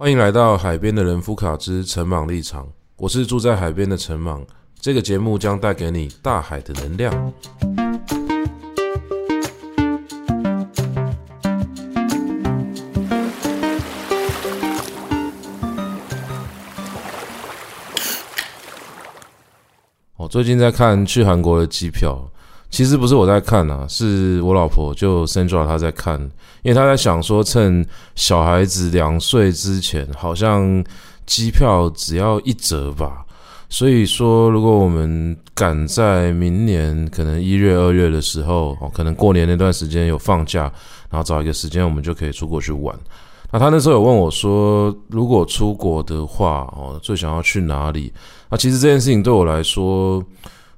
欢迎来到海边的人夫卡之陈茻立场，我是住在海边的陈茻。这个节目将带给你大海的能量。我最近在看去韩国的机票。其实不是我在看啊，是我老婆就 Sandra 她在看，因为她在想说，趁小孩子两岁之前，好像机票只要一折吧。所以说，如果我们赶在明年可能一月、二月的时候，哦，可能过年那段时间有放假，然后找一个时间，我们就可以出国去玩。那他那时候有问我说，如果出国的话，哦，最想要去哪里？那其实这件事情对我来说。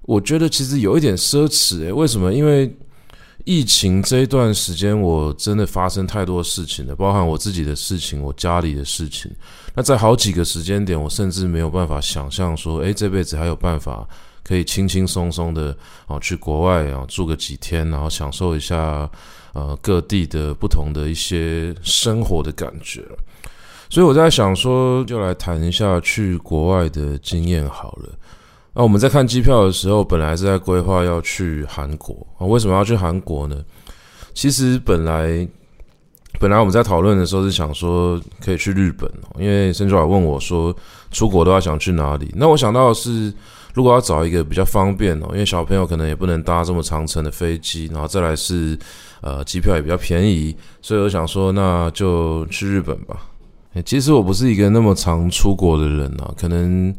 我觉得其实有一点奢侈诶，为什么？因为疫情这一段时间，我真的发生太多事情了，包含我自己的事情，我家里的事情。那在好几个时间点，我甚至没有办法想象说，诶，这辈子还有办法可以轻轻松松的啊去国外啊住个几天，然后享受一下呃各地的不同的一些生活的感觉。所以我在想说，就来谈一下去国外的经验好了。那我们在看机票的时候，本来是在规划要去韩国啊。为什么要去韩国呢？其实本来本来我们在讨论的时候是想说可以去日本哦，因为 Sandra 问我说出国都要想去哪里。那我想到的是，如果要找一个比较方便哦，因为小朋友可能也不能搭这么长程的飞机，然后再来是呃机票也比较便宜，所以我想说那就去日本吧。其实我不是一个那么常出国的人啊，可能。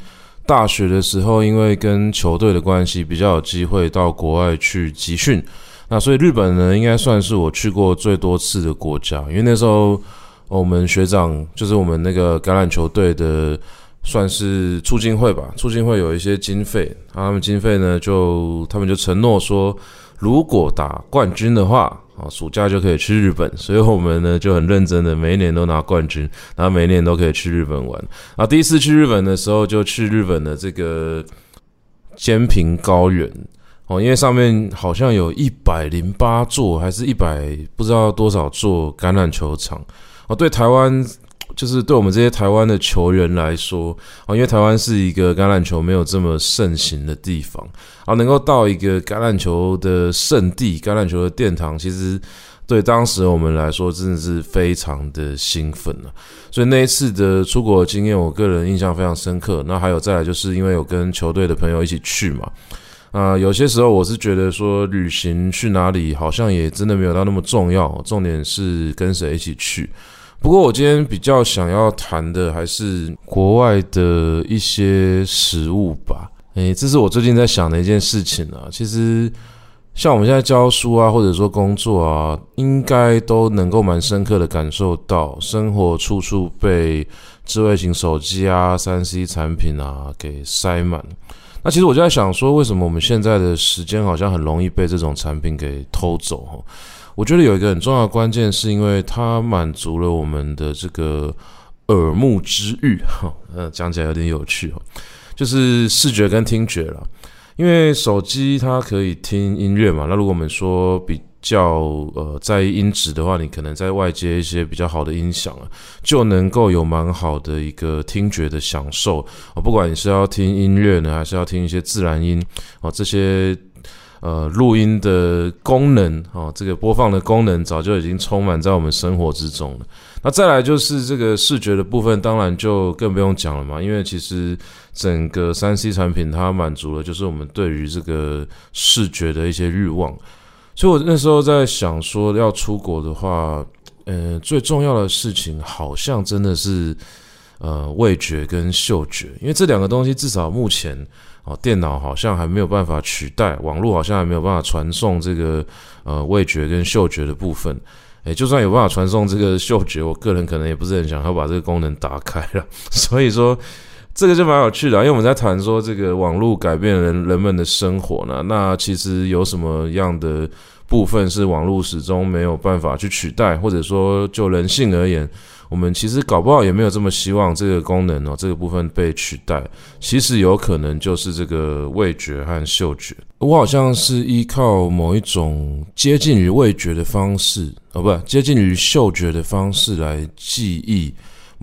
大学的时候，因为跟球队的关系，比较有机会到国外去集训。那所以日本呢，应该算是我去过最多次的国家。因为那时候我们学长就是我们那个橄榄球队的，算是促进会吧。促进会有一些经费，他们经费呢，就他们就承诺说，如果打冠军的话。哦，暑假就可以去日本，所以我们呢就很认真的每一年都拿冠军，然后每一年都可以去日本玩。啊，第一次去日本的时候，就去日本的这个兼平高原哦，因为上面好像有一百零八座，还是一百不知道多少座橄榄球场哦，对台湾。就是对我们这些台湾的球员来说啊，因为台湾是一个橄榄球没有这么盛行的地方啊，能够到一个橄榄球的圣地、橄榄球的殿堂，其实对当时我们来说真的是非常的兴奋了。所以那一次的出国经验，我个人印象非常深刻。那还有再来，就是因为有跟球队的朋友一起去嘛，啊，有些时候我是觉得说旅行去哪里好像也真的没有到那么重要，重点是跟谁一起去。不过我今天比较想要谈的还是国外的一些食物吧。诶，这是我最近在想的一件事情啊。其实像我们现在教书啊，或者说工作啊，应该都能够蛮深刻的感受到，生活处处被智慧型手机啊、三 C 产品啊给塞满。那其实我就在想说，为什么我们现在的时间好像很容易被这种产品给偷走哈？我觉得有一个很重要的关键，是因为它满足了我们的这个耳目之欲，哈，呃，讲起来有点有趣哦，就是视觉跟听觉了。因为手机它可以听音乐嘛，那如果我们说比较呃在意音质的话，你可能在外接一些比较好的音响啊，就能够有蛮好的一个听觉的享受啊。不管你是要听音乐呢，还是要听一些自然音啊，这些。呃，录音的功能哦，这个播放的功能早就已经充满在我们生活之中了。那再来就是这个视觉的部分，当然就更不用讲了嘛。因为其实整个三 C 产品它满足了就是我们对于这个视觉的一些欲望。所以我那时候在想说，要出国的话，呃，最重要的事情好像真的是呃味觉跟嗅觉，因为这两个东西至少目前。哦，电脑好像还没有办法取代，网络好像还没有办法传送这个呃味觉跟嗅觉的部分。诶，就算有办法传送这个嗅觉，我个人可能也不是很想要把这个功能打开了。所以说，这个就蛮有趣的，因为我们在谈说这个网络改变人人们的生活呢。那其实有什么样的部分是网络始终没有办法去取代，或者说就人性而言？我们其实搞不好也没有这么希望这个功能哦，这个部分被取代。其实有可能就是这个味觉和嗅觉。我好像是依靠某一种接近于味觉的方式，哦，不，接近于嗅觉的方式来记忆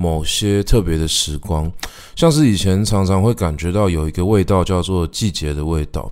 某些特别的时光，像是以前常常会感觉到有一个味道叫做季节的味道。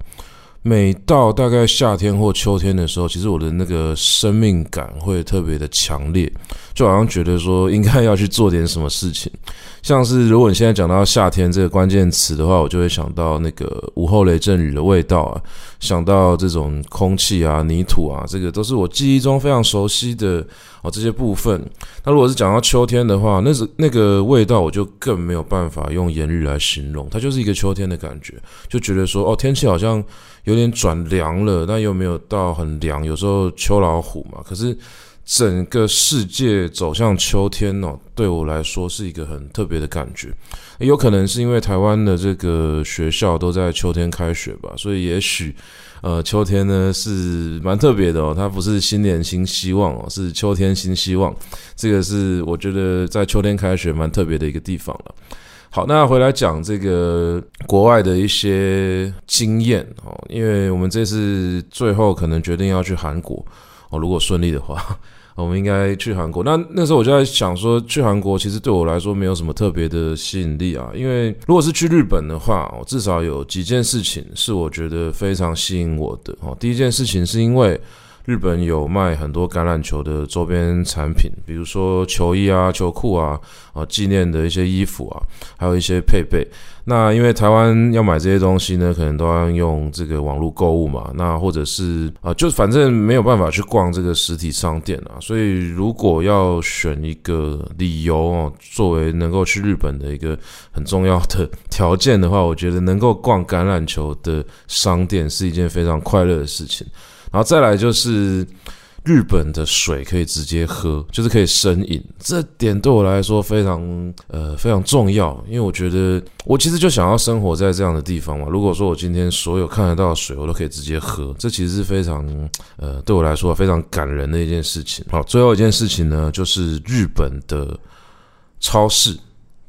每到大概夏天或秋天的时候，其实我的那个生命感会特别的强烈，就好像觉得说应该要去做点什么事情。像是如果你现在讲到夏天这个关键词的话，我就会想到那个午后雷阵雨的味道啊，想到这种空气啊、泥土啊，这个都是我记忆中非常熟悉的哦这些部分。那如果是讲到秋天的话，那是那个味道，我就更没有办法用言语来形容，它就是一个秋天的感觉，就觉得说哦，天气好像有点转凉了，但又没有到很凉，有时候秋老虎嘛，可是。整个世界走向秋天哦，对我来说是一个很特别的感觉。有可能是因为台湾的这个学校都在秋天开学吧，所以也许，呃，秋天呢是蛮特别的哦。它不是新年新希望哦，是秋天新希望。这个是我觉得在秋天开学蛮特别的一个地方了。好，那回来讲这个国外的一些经验哦，因为我们这次最后可能决定要去韩国哦，如果顺利的话。我们应该去韩国。那那时候我就在想说，去韩国其实对我来说没有什么特别的吸引力啊。因为如果是去日本的话，我至少有几件事情是我觉得非常吸引我的。哦，第一件事情是因为日本有卖很多橄榄球的周边产品，比如说球衣啊、球裤啊、啊纪念的一些衣服啊，还有一些配备。那因为台湾要买这些东西呢，可能都要用这个网络购物嘛。那或者是啊，就反正没有办法去逛这个实体商店啊。所以如果要选一个理由哦，作为能够去日本的一个很重要的条件的话，我觉得能够逛橄榄球的商店是一件非常快乐的事情。然后再来就是。日本的水可以直接喝，就是可以生饮，这点对我来说非常呃非常重要，因为我觉得我其实就想要生活在这样的地方嘛。如果说我今天所有看得到的水我都可以直接喝，这其实是非常呃对我来说非常感人的一件事情。好，最后一件事情呢，就是日本的超市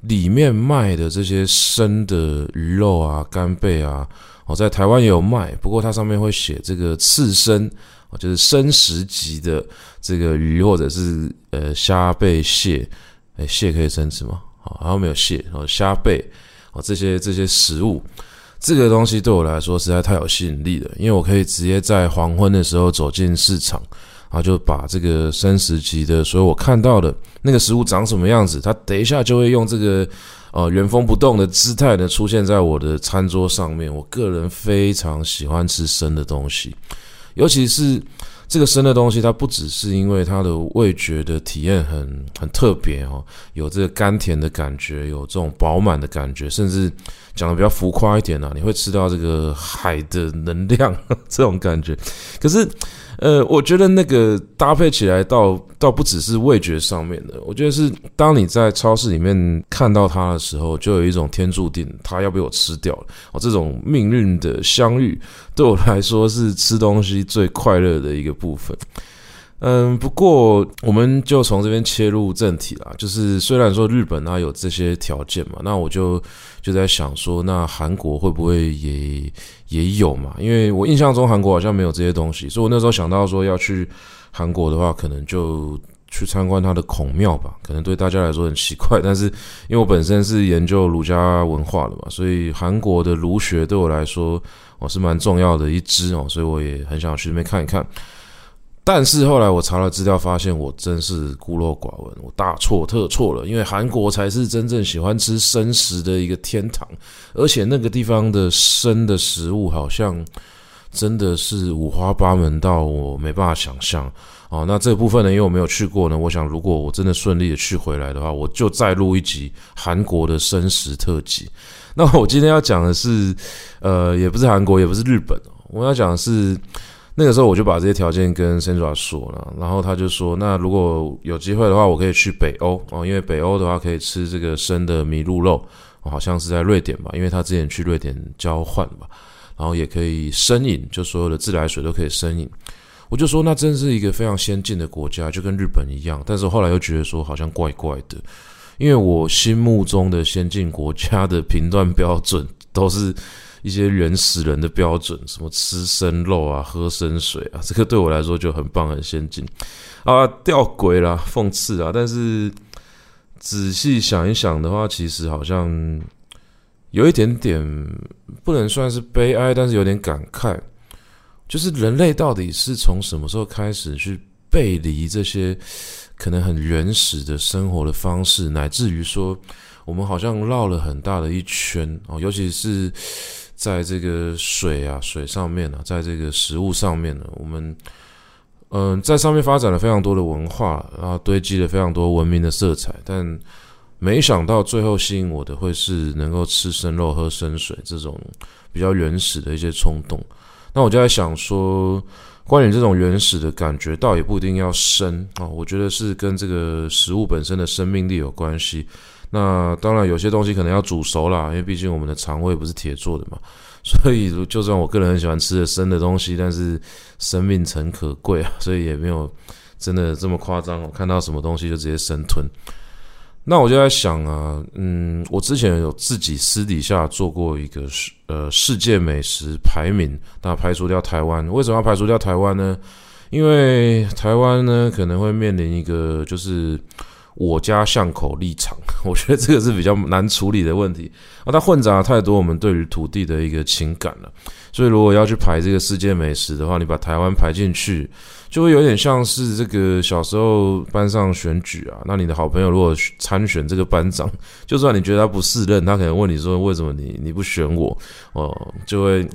里面卖的这些生的鱼肉啊、干贝啊，哦，在台湾也有卖，不过它上面会写这个刺身。就是生食级的这个鱼，或者是呃虾贝蟹，哎，蟹可以生吃吗？好，好像没有蟹哦，虾贝哦，这些这些食物，这个东西对我来说实在太有吸引力了，因为我可以直接在黄昏的时候走进市场，然后就把这个生食级的，所以我看到的那个食物长什么样子，它等一下就会用这个呃原封不动的姿态呢出现在我的餐桌上面。我个人非常喜欢吃生的东西。尤其是这个生的东西，它不只是因为它的味觉的体验很很特别哦，有这个甘甜的感觉，有这种饱满的感觉，甚至讲的比较浮夸一点啊，你会吃到这个海的能量 这种感觉。可是。呃，我觉得那个搭配起来倒倒不只是味觉上面的，我觉得是当你在超市里面看到它的时候，就有一种天注定它要被我吃掉了哦，这种命运的相遇，对我来说是吃东西最快乐的一个部分。嗯，不过我们就从这边切入正题啦。就是虽然说日本它有这些条件嘛，那我就就在想说，那韩国会不会也也有嘛？因为我印象中韩国好像没有这些东西，所以我那时候想到说要去韩国的话，可能就去参观它的孔庙吧。可能对大家来说很奇怪，但是因为我本身是研究儒家文化的嘛，所以韩国的儒学对我来说我是蛮重要的一支哦，所以我也很想去那边看一看。但是后来我查了资料，发现我真是孤陋寡闻，我大错特错了。因为韩国才是真正喜欢吃生食的一个天堂，而且那个地方的生的食物好像真的是五花八门到我没办法想象哦。那这部分呢，因为我没有去过呢，我想如果我真的顺利的去回来的话，我就再录一集韩国的生食特辑。那我今天要讲的是，呃，也不是韩国，也不是日本，我要讲的是。那个时候我就把这些条件跟 Sandra 说了，然后他就说：“那如果有机会的话，我可以去北欧哦，因为北欧的话可以吃这个生的麋鹿肉，好像是在瑞典吧，因为他之前去瑞典交换吧，然后也可以生饮，就所有的自来水都可以生饮。”我就说：“那真是一个非常先进的国家，就跟日本一样。”但是后来又觉得说好像怪怪的，因为我心目中的先进国家的评断标准都是。一些原始人的标准，什么吃生肉啊、喝生水啊，这个对我来说就很棒、很先进啊，吊诡啦、讽刺啊。但是仔细想一想的话，其实好像有一点点不能算是悲哀，但是有点感慨，就是人类到底是从什么时候开始去背离这些可能很原始的生活的方式，乃至于说我们好像绕了很大的一圈哦，尤其是在这个水啊、水上面啊，在这个食物上面呢，我们。嗯，在上面发展了非常多的文化，然后堆积了非常多文明的色彩，但没想到最后吸引我的会是能够吃生肉、喝生水这种比较原始的一些冲动。那我就在想说，关于这种原始的感觉，倒也不一定要生啊，我觉得是跟这个食物本身的生命力有关系。那当然，有些东西可能要煮熟啦，因为毕竟我们的肠胃不是铁做的嘛。所以，就算我个人很喜欢吃的生的东西，但是生命诚可贵啊，所以也没有真的这么夸张。我看到什么东西就直接生吞。那我就在想啊，嗯，我之前有自己私底下做过一个世呃世界美食排名，那排除掉台湾。为什么要排除掉台湾呢？因为台湾呢可能会面临一个就是。我家巷口立场，我觉得这个是比较难处理的问题啊，它混杂太多我们对于土地的一个情感了。所以如果要去排这个世界美食的话，你把台湾排进去，就会有点像是这个小时候班上选举啊。那你的好朋友如果参选这个班长，就算你觉得他不适任，他可能问你说为什么你你不选我哦，就会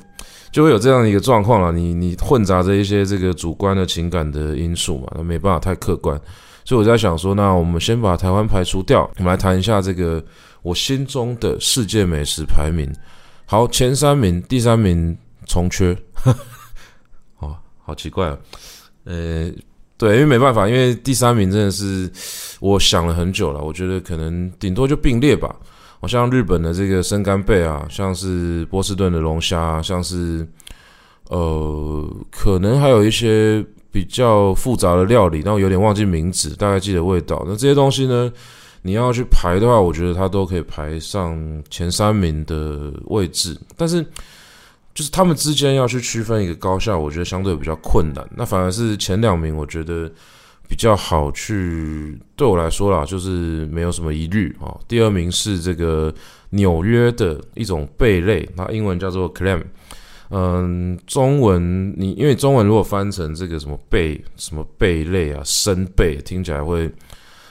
就会有这样一个状况了。你你混杂着一些这个主观的情感的因素嘛，那没办法太客观。所以我在想说，那我们先把台湾排除掉，我们来谈一下这个我心中的世界美食排名。好，前三名，第三名从缺，哦，好奇怪啊。呃，对，因为没办法，因为第三名真的是我想了很久了，我觉得可能顶多就并列吧。好像日本的这个生干贝啊，像是波士顿的龙虾，像是呃，可能还有一些。比较复杂的料理，但我有点忘记名字，大概记得味道。那这些东西呢，你要去排的话，我觉得它都可以排上前三名的位置。但是，就是他们之间要去区分一个高下，我觉得相对比较困难。那反而是前两名，我觉得比较好去。对我来说啦，就是没有什么疑虑啊。第二名是这个纽约的一种贝类，它英文叫做 clam。嗯，中文你因为中文如果翻成这个什么贝什么贝类啊，生贝听起来会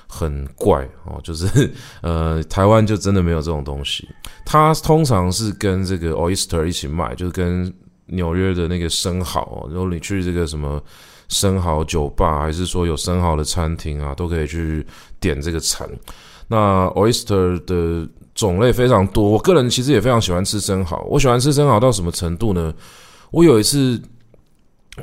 很怪哦。就是 呃，台湾就真的没有这种东西。它通常是跟这个 oyster 一起卖，就是跟纽约的那个生蚝哦。如果你去这个什么生蚝酒吧，还是说有生蚝的餐厅啊，都可以去点这个餐。那 oyster 的。种类非常多，我个人其实也非常喜欢吃生蚝。我喜欢吃生蚝到什么程度呢？我有一次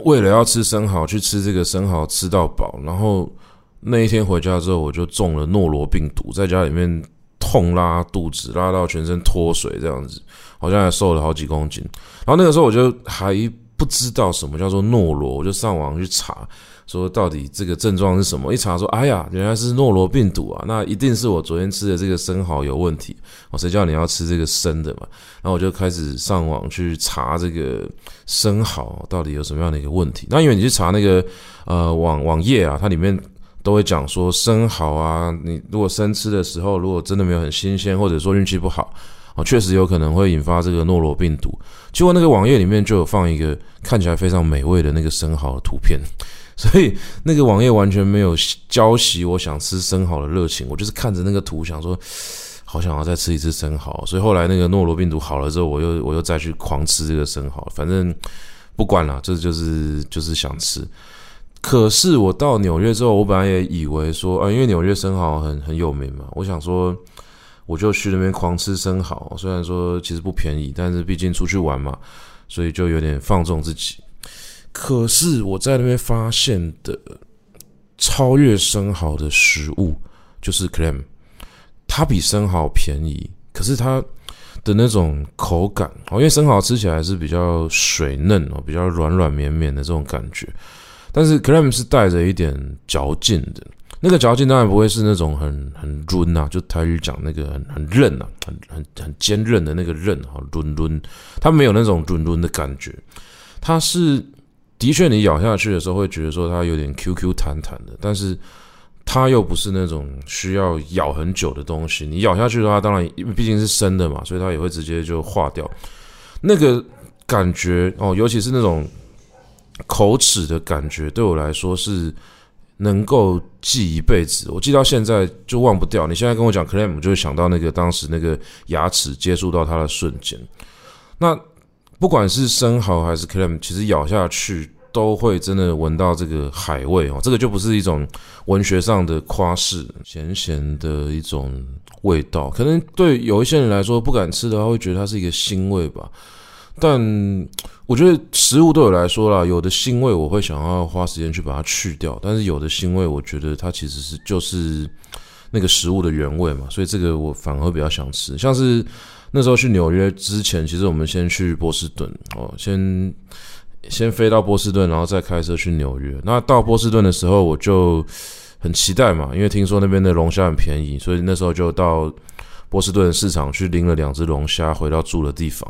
为了要吃生蚝，去吃这个生蚝吃到饱，然后那一天回家之后，我就中了诺罗病毒，在家里面痛拉肚子，拉到全身脱水这样子，好像还瘦了好几公斤。然后那个时候我就还不知道什么叫做诺罗，我就上网去查。说到底这个症状是什么？一查说，哎呀，原来是诺罗病毒啊！那一定是我昨天吃的这个生蚝有问题。我谁叫你要吃这个生的嘛？然后我就开始上网去查这个生蚝到底有什么样的一个问题。那因为你去查那个呃网网页啊，它里面都会讲说生蚝啊，你如果生吃的时候，如果真的没有很新鲜，或者说运气不好啊，确实有可能会引发这个诺罗病毒。结果那个网页里面就有放一个看起来非常美味的那个生蚝的图片。所以那个网页完全没有浇熄我想吃生蚝的热情，我就是看着那个图想说，好想要再吃一次生蚝。所以后来那个诺罗病毒好了之后，我又我又再去狂吃这个生蚝，反正不管了，这就是就是想吃。可是我到纽约之后，我本来也以为说啊，因为纽约生蚝很很有名嘛，我想说我就去那边狂吃生蚝，虽然说其实不便宜，但是毕竟出去玩嘛，所以就有点放纵自己。可是我在那边发现的超越生蚝的食物就是 clam，它比生蚝便宜，可是它的那种口感哦，因为生蚝吃起来是比较水嫩哦，比较软软绵绵的这种感觉，但是 clam 是带着一点嚼劲的，那个嚼劲当然不会是那种很很润呐，就台语讲那个很很韧呐，很很很坚韧的那个韧哈，润润，它没有那种润润的感觉，它是。的确，你咬下去的时候会觉得说它有点 Q Q 弹弹的，但是它又不是那种需要咬很久的东西，你咬下去的话，当然因为毕竟是生的嘛，所以它也会直接就化掉。那个感觉哦，尤其是那种口齿的感觉，对我来说是能够记一辈子。我记到现在就忘不掉。你现在跟我讲 clam，就会想到那个当时那个牙齿接触到它的瞬间。那不管是生蚝还是 clam，其实咬下去。都会真的闻到这个海味哦，这个就不是一种文学上的夸饰，咸咸的一种味道。可能对有一些人来说不敢吃的话，会觉得它是一个腥味吧。但我觉得食物对我来说啦，有的腥味我会想要花时间去把它去掉，但是有的腥味，我觉得它其实是就是那个食物的原味嘛，所以这个我反而比较想吃。像是那时候去纽约之前，其实我们先去波士顿哦，先。先飞到波士顿，然后再开车去纽约。那到波士顿的时候，我就很期待嘛，因为听说那边的龙虾很便宜，所以那时候就到波士顿市场去拎了两只龙虾回到住的地方。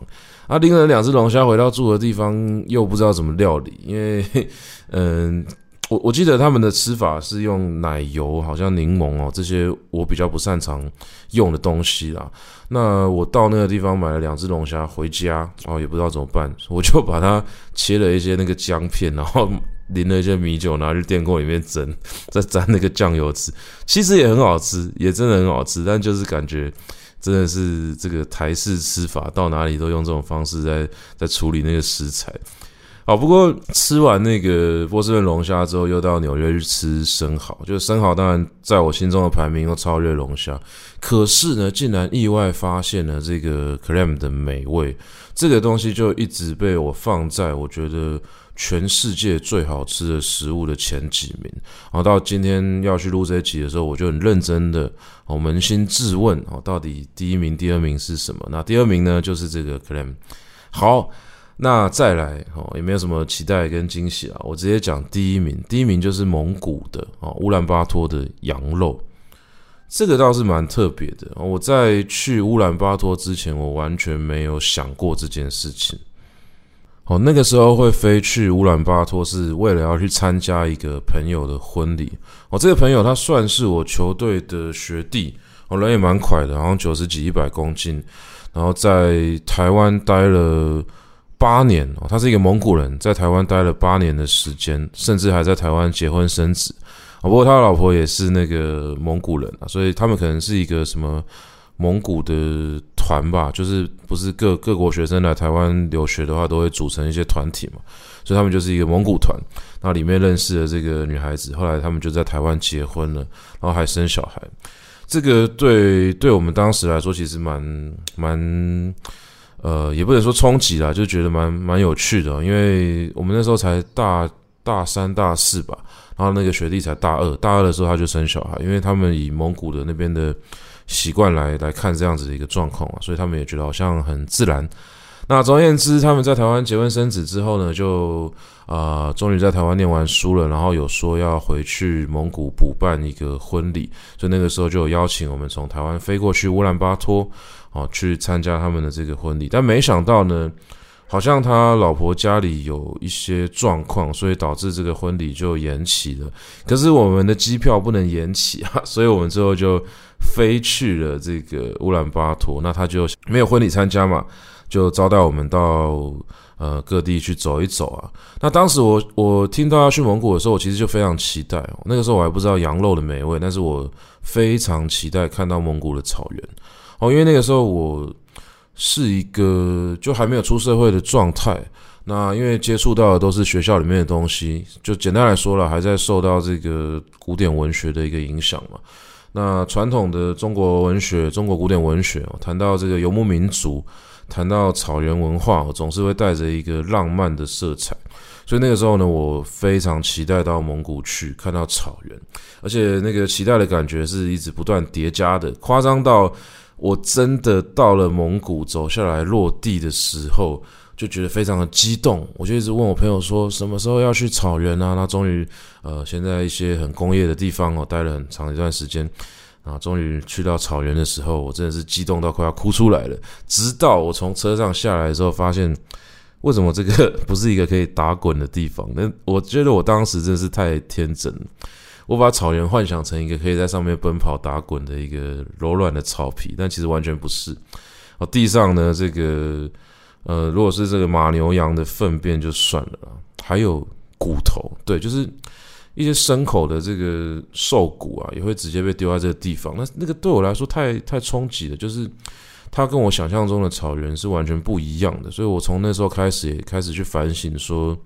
啊，拎了两只龙虾回到住的地方，又不知道怎么料理，因为 嗯。我我记得他们的吃法是用奶油，好像柠檬哦，这些我比较不擅长用的东西啦。那我到那个地方买了两只龙虾回家哦，也不知道怎么办，我就把它切了一些那个姜片，然后淋了一些米酒，拿去电锅里面蒸，再沾那个酱油吃。其实也很好吃，也真的很好吃，但就是感觉真的是这个台式吃法，到哪里都用这种方式在在处理那个食材。好，不过吃完那个波士顿龙虾之后，又到纽约去吃生蚝。就是生蚝，当然在我心中的排名又超越龙虾。可是呢，竟然意外发现了这个 clam 的美味，这个东西就一直被我放在我觉得全世界最好吃的食物的前几名。然后到今天要去录这一集的时候，我就很认真的，我扪心自问，哦，到底第一名、第二名是什么？那第二名呢，就是这个 clam。好。那再来哦，也没有什么期待跟惊喜啊，我直接讲第一名，第一名就是蒙古的哦，乌兰巴托的羊肉，这个倒是蛮特别的。我在去乌兰巴托之前，我完全没有想过这件事情。哦，那个时候会飞去乌兰巴托，是为了要去参加一个朋友的婚礼。哦，这个朋友他算是我球队的学弟，哦，人也蛮快的，好像九十几、一百公斤，然后在台湾待了。八年哦，他是一个蒙古人，在台湾待了八年的时间，甚至还在台湾结婚生子。不过他老婆也是那个蒙古人啊，所以他们可能是一个什么蒙古的团吧，就是不是各各国学生来台湾留学的话，都会组成一些团体嘛，所以他们就是一个蒙古团。那里面认识了这个女孩子，后来他们就在台湾结婚了，然后还生小孩。这个对对我们当时来说，其实蛮蛮。呃，也不能说冲击啦，就觉得蛮蛮有趣的，因为我们那时候才大大三、大四吧，然后那个学弟才大二，大二的时候他就生小孩，因为他们以蒙古的那边的习惯来来看这样子的一个状况啊，所以他们也觉得好像很自然。那总而言之，他们在台湾结婚生子之后呢，就啊，终于在台湾念完书了，然后有说要回去蒙古补办一个婚礼，所以那个时候就有邀请我们从台湾飞过去乌兰巴托。哦，去参加他们的这个婚礼，但没想到呢，好像他老婆家里有一些状况，所以导致这个婚礼就延期了。可是我们的机票不能延期啊，所以我们最后就飞去了这个乌兰巴托。那他就没有婚礼参加嘛，就招待我们到呃各地去走一走啊。那当时我我听到要去蒙古的时候，我其实就非常期待哦。那个时候我还不知道羊肉的美味，但是我非常期待看到蒙古的草原。哦，因为那个时候我是一个就还没有出社会的状态，那因为接触到的都是学校里面的东西，就简单来说了，还在受到这个古典文学的一个影响嘛。那传统的中国文学、中国古典文学，谈到这个游牧民族，谈到草原文化，总是会带着一个浪漫的色彩。所以那个时候呢，我非常期待到蒙古去看到草原，而且那个期待的感觉是一直不断叠加的，夸张到。我真的到了蒙古，走下来落地的时候，就觉得非常的激动。我就一直问我朋友说，什么时候要去草原啊？那终于，呃，现在一些很工业的地方哦，待了很长一段时间，啊，终于去到草原的时候，我真的是激动到快要哭出来了。直到我从车上下来之后，发现为什么这个不是一个可以打滚的地方？那我觉得我当时真的是太天真。我把草原幻想成一个可以在上面奔跑打滚的一个柔软的草皮，但其实完全不是。哦，地上呢，这个呃，如果是这个马牛羊的粪便就算了，还有骨头，对，就是一些牲口的这个兽骨啊，也会直接被丢在这个地方。那那个对我来说太太冲击了，就是它跟我想象中的草原是完全不一样的，所以我从那时候开始也开始去反省说。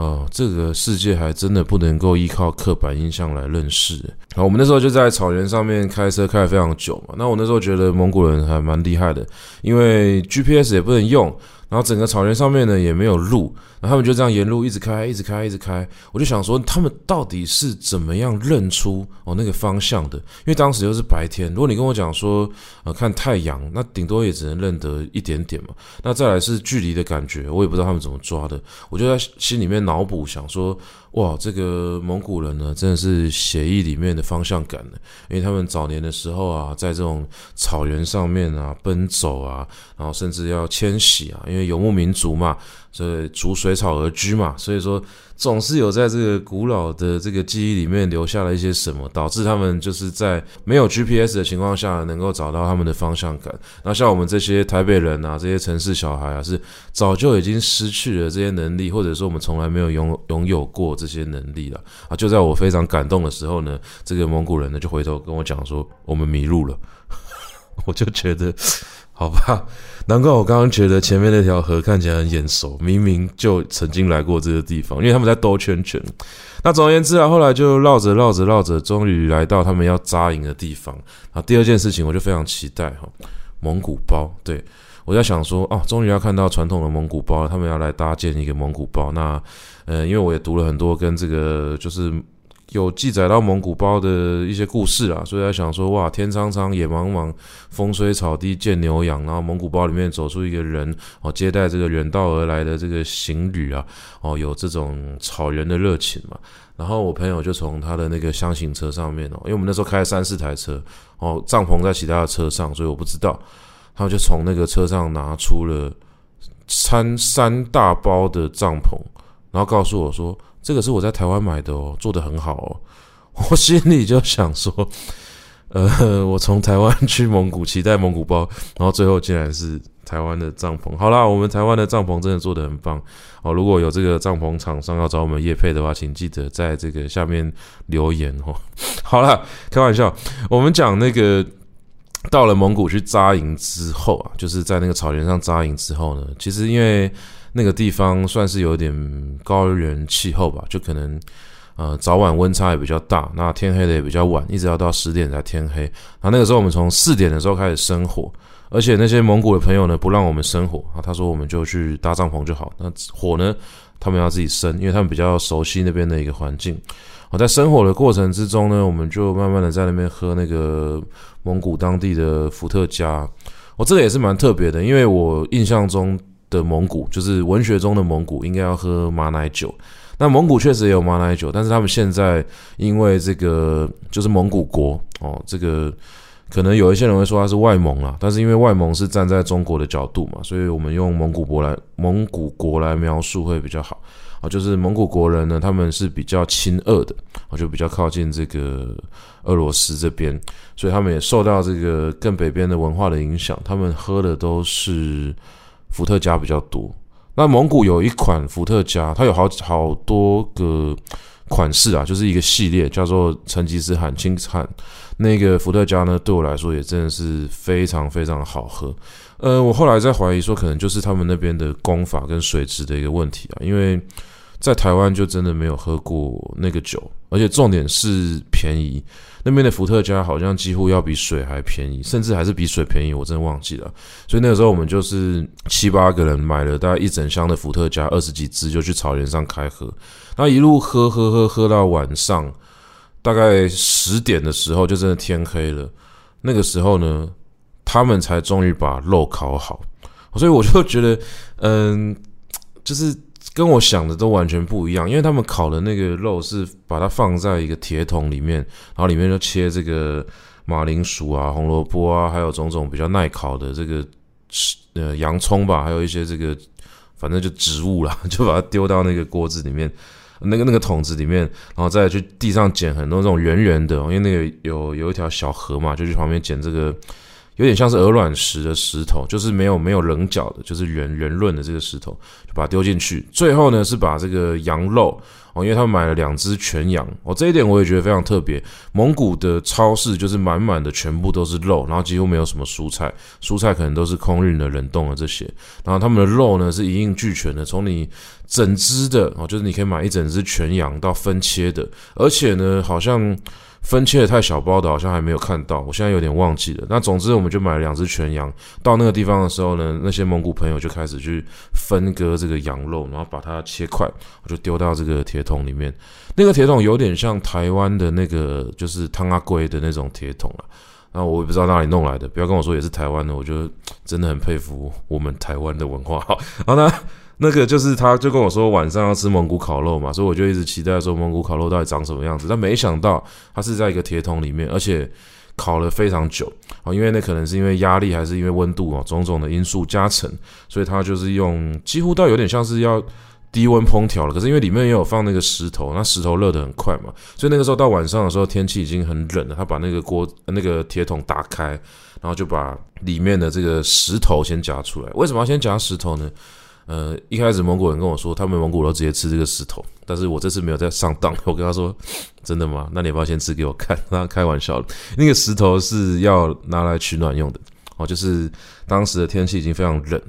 哦，这个世界还真的不能够依靠刻板印象来认识。好，我们那时候就在草原上面开车开了非常久嘛。那我那时候觉得蒙古人还蛮厉害的，因为 GPS 也不能用。然后整个草原上面呢也没有路，然后他们就这样沿路一直开，一直开，一直开。我就想说，他们到底是怎么样认出哦那个方向的？因为当时又是白天。如果你跟我讲说，呃，看太阳，那顶多也只能认得一点点嘛。那再来是距离的感觉，我也不知道他们怎么抓的。我就在心里面脑补，想说。哇，这个蒙古人呢，真的是血液里面的方向感呢，因为他们早年的时候啊，在这种草原上面啊奔走啊，然后甚至要迁徙啊，因为游牧民族嘛，所以逐水草而居嘛，所以说。总是有在这个古老的这个记忆里面留下了一些什么，导致他们就是在没有 GPS 的情况下能够找到他们的方向感。那像我们这些台北人啊，这些城市小孩啊，是早就已经失去了这些能力，或者说我们从来没有拥拥有过这些能力了啊。就在我非常感动的时候呢，这个蒙古人呢就回头跟我讲说，我们迷路了，我就觉得。好吧，难怪我刚刚觉得前面那条河看起来很眼熟，明明就曾经来过这个地方，因为他们在兜圈圈。那总而言之啊，后来就绕着绕着绕着，终于来到他们要扎营的地方。啊，第二件事情我就非常期待哈，蒙古包。对，我在想说，哦，终于要看到传统的蒙古包了，他们要来搭建一个蒙古包。那，呃，因为我也读了很多跟这个就是。有记载到蒙古包的一些故事啊，所以他想说，哇，天苍苍，野茫茫，风吹草低见牛羊，然后蒙古包里面走出一个人哦，接待这个远道而来的这个行旅啊，哦，有这种草原的热情嘛。然后我朋友就从他的那个厢型车上面哦，因为我们那时候开了三四台车哦，帐篷在其他的车上，所以我不知道，他就从那个车上拿出了三三大包的帐篷，然后告诉我说。这个是我在台湾买的哦，做得很好哦。我心里就想说，呃，我从台湾去蒙古，期待蒙古包，然后最后竟然是台湾的帐篷。好啦，我们台湾的帐篷真的做得很棒哦。如果有这个帐篷厂商要找我们叶配的话，请记得在这个下面留言哦。好啦，开玩笑，我们讲那个到了蒙古去扎营之后啊，就是在那个草原上扎营之后呢，其实因为。那个地方算是有点高原气候吧，就可能呃早晚温差也比较大，那天黑的也比较晚，一直要到十点才天黑。那那个时候我们从四点的时候开始生火，而且那些蒙古的朋友呢不让我们生火啊，他说我们就去搭帐篷就好。那火呢，他们要自己生，因为他们比较熟悉那边的一个环境。我，在生火的过程之中呢，我们就慢慢的在那边喝那个蒙古当地的伏特加。我这个也是蛮特别的，因为我印象中。的蒙古就是文学中的蒙古，应该要喝马奶酒。那蒙古确实也有马奶酒，但是他们现在因为这个就是蒙古国哦，这个可能有一些人会说他是外蒙啦，但是因为外蒙是站在中国的角度嘛，所以我们用蒙古国来蒙古国来描述会比较好啊。就是蒙古国人呢，他们是比较亲俄的，我就比较靠近这个俄罗斯这边，所以他们也受到这个更北边的文化的影响，他们喝的都是。伏特加比较多，那蒙古有一款伏特加，它有好好多个款式啊，就是一个系列，叫做成吉思汗、清汗。那个伏特加呢，对我来说也真的是非常非常好喝。呃，我后来在怀疑说，可能就是他们那边的工法跟水质的一个问题啊，因为在台湾就真的没有喝过那个酒，而且重点是便宜。那边的伏特加好像几乎要比水还便宜，甚至还是比水便宜，我真的忘记了。所以那个时候我们就是七八个人买了大概一整箱的伏特加，二十几支就去草原上开喝，那一路喝喝喝喝到晚上大概十点的时候，就真的天黑了。那个时候呢，他们才终于把肉烤好，所以我就觉得，嗯，就是。跟我想的都完全不一样，因为他们烤的那个肉是把它放在一个铁桶里面，然后里面就切这个马铃薯啊、红萝卜啊，还有种种比较耐烤的这个呃洋葱吧，还有一些这个反正就植物啦，就把它丢到那个锅子里面那个那个桶子里面，然后再去地上捡很多这种圆圆的，因为那个有有一条小河嘛，就去旁边捡这个。有点像是鹅卵石的石头，就是没有没有棱角的，就是圆圆润的这个石头，就把它丢进去。最后呢，是把这个羊肉哦，因为他们买了两只全羊哦，这一点我也觉得非常特别。蒙古的超市就是满满的，全部都是肉，然后几乎没有什么蔬菜，蔬菜可能都是空运的、冷冻的这些。然后他们的肉呢是一应俱全的，从你整只的哦，就是你可以买一整只全羊到分切的，而且呢好像。分切的太小包的，好像还没有看到，我现在有点忘记了。那总之，我们就买了两只全羊。到那个地方的时候呢，那些蒙古朋友就开始去分割这个羊肉，然后把它切块，我就丢到这个铁桶里面。那个铁桶有点像台湾的那个，就是汤阿龟的那种铁桶啊。那我也不知道哪里弄来的，不要跟我说也是台湾的，我就真的很佩服我们台湾的文化。好，好呢。那个就是，他就跟我说晚上要吃蒙古烤肉嘛，所以我就一直期待说蒙古烤肉到底长什么样子。但没想到它是在一个铁桶里面，而且烤了非常久啊，因为那可能是因为压力还是因为温度啊，种种的因素加成，所以它就是用几乎到有点像是要低温烹调了。可是因为里面也有放那个石头，那石头热得很快嘛，所以那个时候到晚上的时候天气已经很冷了。他把那个锅那个铁桶打开，然后就把里面的这个石头先夹出来。为什么要先夹石头呢？呃，一开始蒙古人跟我说，他们蒙古都直接吃这个石头，但是我这次没有再上当。我跟他说，真的吗？那你要不要先吃给我看？他开玩笑，那个石头是要拿来取暖用的哦，就是当时的天气已经非常冷，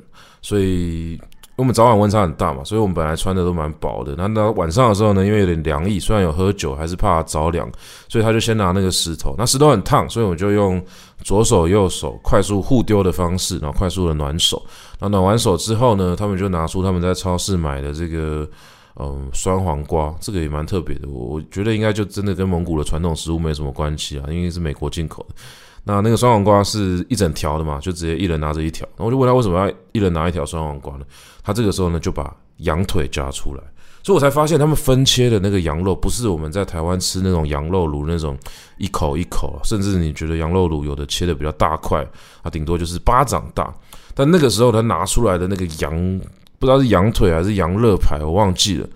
所以。我们早晚温差很大嘛，所以我们本来穿的都蛮薄的。那到晚上的时候呢，因为有点凉意，虽然有喝酒，还是怕着凉，所以他就先拿那个石头。那石头很烫，所以我们就用左手右手快速互丢的方式，然后快速的暖手。那暖完手之后呢，他们就拿出他们在超市买的这个嗯酸黄瓜，这个也蛮特别的。我我觉得应该就真的跟蒙古的传统食物没什么关系啊，因为是美国进口的。那那个酸黄瓜是一整条的嘛，就直接一人拿着一条。然后我就问他为什么要一人拿一条酸黄瓜呢？他这个时候呢就把羊腿夹出来，所以我才发现他们分切的那个羊肉不是我们在台湾吃那种羊肉炉那种一口一口，甚至你觉得羊肉炉有的切的比较大块，它顶多就是巴掌大。但那个时候他拿出来的那个羊，不知道是羊腿还是羊肋排，我忘记了，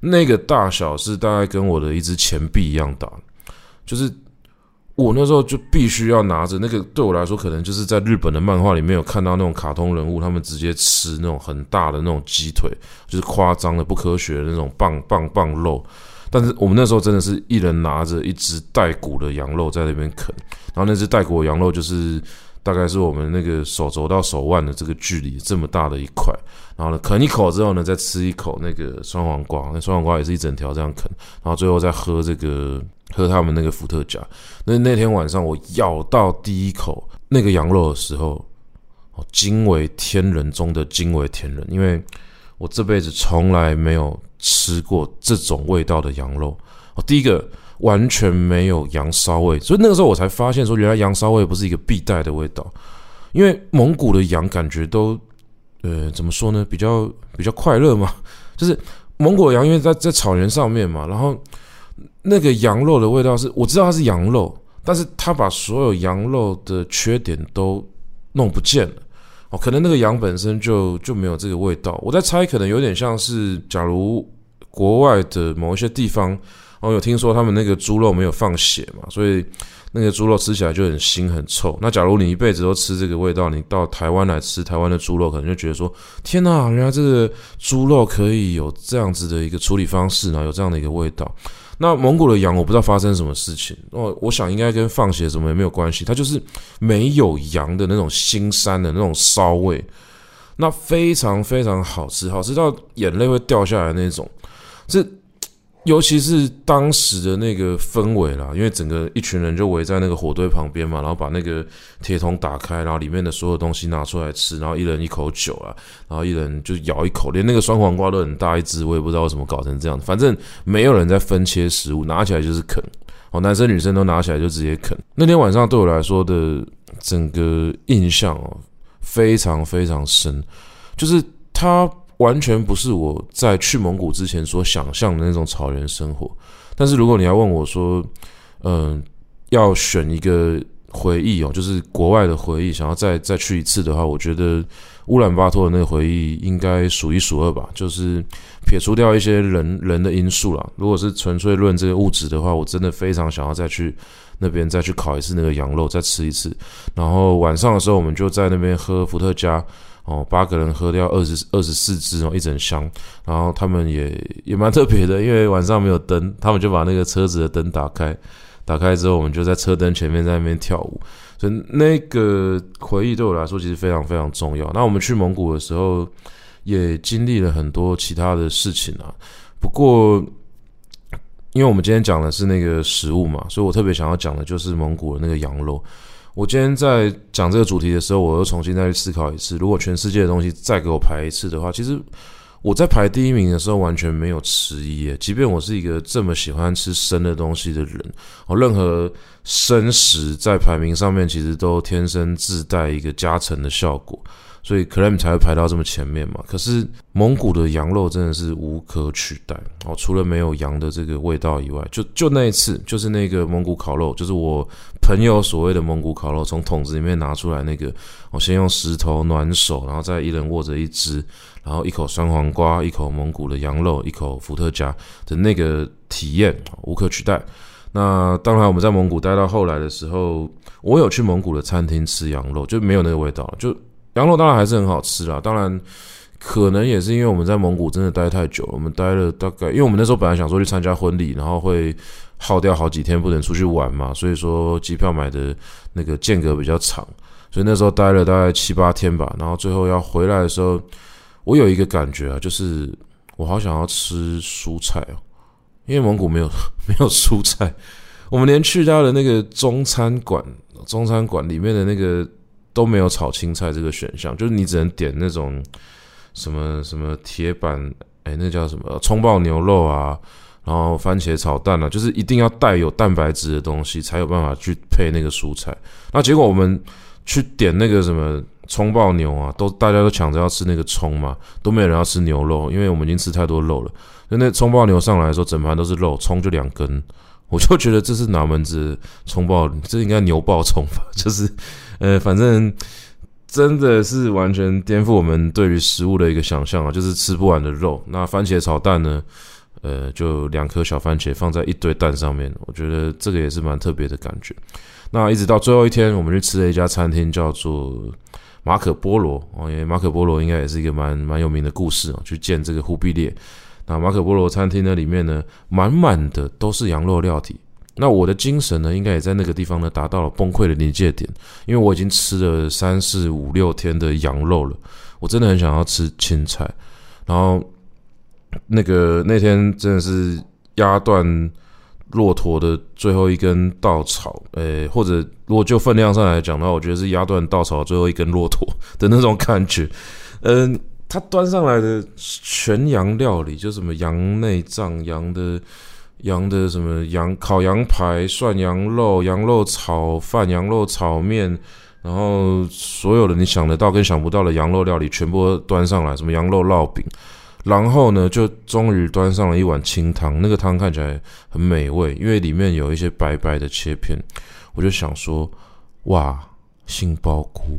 那个大小是大概跟我的一支钱币一样大，就是。我那时候就必须要拿着那个，对我来说，可能就是在日本的漫画里面有看到那种卡通人物，他们直接吃那种很大的那种鸡腿，就是夸张的、不科学的那种棒棒棒肉。但是我们那时候真的是一人拿着一只带骨的羊肉在那边啃，然后那只带骨的羊肉就是大概是我们那个手肘到手腕的这个距离这么大的一块，然后呢啃一口之后呢，再吃一口那个酸黄瓜，那酸黄瓜也是一整条这样啃，然后最后再喝这个。喝他们那个伏特加，那那天晚上我咬到第一口那个羊肉的时候，哦，惊为天人中的惊为天人，因为我这辈子从来没有吃过这种味道的羊肉。哦，第一个完全没有羊骚味，所以那个时候我才发现说，原来羊骚味不是一个必带的味道。因为蒙古的羊感觉都，呃，怎么说呢？比较比较快乐嘛，就是蒙古羊因为在在草原上面嘛，然后。那个羊肉的味道是，我知道它是羊肉，但是他把所有羊肉的缺点都弄不见了哦，可能那个羊本身就就没有这个味道。我在猜，可能有点像是，假如国外的某一些地方，哦，有听说他们那个猪肉没有放血嘛，所以那个猪肉吃起来就很腥很臭。那假如你一辈子都吃这个味道，你到台湾来吃台湾的猪肉，可能就觉得说，天哪，原来这个猪肉可以有这样子的一个处理方式呢，有这样的一个味道。那蒙古的羊，我不知道发生什么事情哦，我想应该跟放血什么也没有关系，它就是没有羊的那种腥膻的那种骚味，那非常非常好吃，好吃到眼泪会掉下来那种，这。尤其是当时的那个氛围啦，因为整个一群人就围在那个火堆旁边嘛，然后把那个铁桶打开，然后里面的所有东西拿出来吃，然后一人一口酒啊，然后一人就咬一口，连那个酸黄瓜都很大一只，我也不知道为什么搞成这样，反正没有人在分切食物，拿起来就是啃，哦，男生女生都拿起来就直接啃。那天晚上对我来说的整个印象哦，非常非常深，就是他。完全不是我在去蒙古之前所想象的那种草原生活。但是如果你要问我说，嗯、要选一个回忆哦，就是国外的回忆，想要再再去一次的话，我觉得乌兰巴托的那个回忆应该数一数二吧。就是撇除掉一些人人的因素啦，如果是纯粹论这个物质的话，我真的非常想要再去那边再去烤一次那个羊肉，再吃一次。然后晚上的时候，我们就在那边喝伏特加。哦，八个人喝掉二十二十四支哦，一整箱。然后他们也也蛮特别的，因为晚上没有灯，他们就把那个车子的灯打开。打开之后，我们就在车灯前面在那边跳舞。所以那个回忆对我来说其实非常非常重要。那我们去蒙古的时候，也经历了很多其他的事情啊。不过，因为我们今天讲的是那个食物嘛，所以我特别想要讲的就是蒙古的那个羊肉。我今天在讲这个主题的时候，我又重新再去思考一次。如果全世界的东西再给我排一次的话，其实我在排第一名的时候完全没有迟疑耶。即便我是一个这么喜欢吃生的东西的人，我，任何生食在排名上面其实都天生自带一个加成的效果。所以 Clem 才会排到这么前面嘛。可是蒙古的羊肉真的是无可取代哦，除了没有羊的这个味道以外，就就那一次，就是那个蒙古烤肉，就是我朋友所谓的蒙古烤肉，从桶子里面拿出来那个，我先用石头暖手，然后再一人握着一只，然后一口酸黄瓜，一口蒙古的羊肉，一口伏特加的那个体验无可取代。那当然，我们在蒙古待到后来的时候，我有去蒙古的餐厅吃羊肉，就没有那个味道了，就。羊肉当然还是很好吃啦，当然可能也是因为我们在蒙古真的待太久了，我们待了大概，因为我们那时候本来想说去参加婚礼，然后会耗掉好几天不能出去玩嘛，所以说机票买的那个间隔比较长，所以那时候待了大概七八天吧，然后最后要回来的时候，我有一个感觉啊，就是我好想要吃蔬菜哦，因为蒙古没有 没有蔬菜，我们连去到的那个中餐馆，中餐馆里面的那个。都没有炒青菜这个选项，就是你只能点那种什么什么铁板，哎，那叫什么葱爆牛肉啊，然后番茄炒蛋啊，就是一定要带有蛋白质的东西才有办法去配那个蔬菜。那结果我们去点那个什么葱爆牛啊，都大家都抢着要吃那个葱嘛，都没有人要吃牛肉，因为我们已经吃太多肉了。那那葱爆牛上来的时候，整盘都是肉，葱就两根，我就觉得这是哪门子葱爆？这应该牛爆葱吧？就是。呃，反正真的是完全颠覆我们对于食物的一个想象啊，就是吃不完的肉。那番茄炒蛋呢？呃，就两颗小番茄放在一堆蛋上面，我觉得这个也是蛮特别的感觉。那一直到最后一天，我们去吃了一家餐厅，叫做马可波罗哦，因为马可波罗应该也是一个蛮蛮有名的故事哦，去见这个忽必烈。那马可波罗餐厅呢，里面呢，满满的都是羊肉料体。那我的精神呢，应该也在那个地方呢达到了崩溃的临界点，因为我已经吃了三四五六天的羊肉了，我真的很想要吃青菜。然后那个那天真的是压断骆驼的最后一根稻草，诶，或者如果就分量上来讲的话，我觉得是压断稻草最后一根骆驼的那种感觉。嗯，他端上来的全羊料理，就什么羊内脏、羊的。羊的什么羊烤羊排、涮羊肉、羊肉炒饭、羊肉炒面，然后所有的你想得到跟想不到的羊肉料理全部端上来，什么羊肉烙饼，然后呢，就终于端上了一碗清汤。那个汤看起来很美味，因为里面有一些白白的切片。我就想说，哇，杏鲍菇。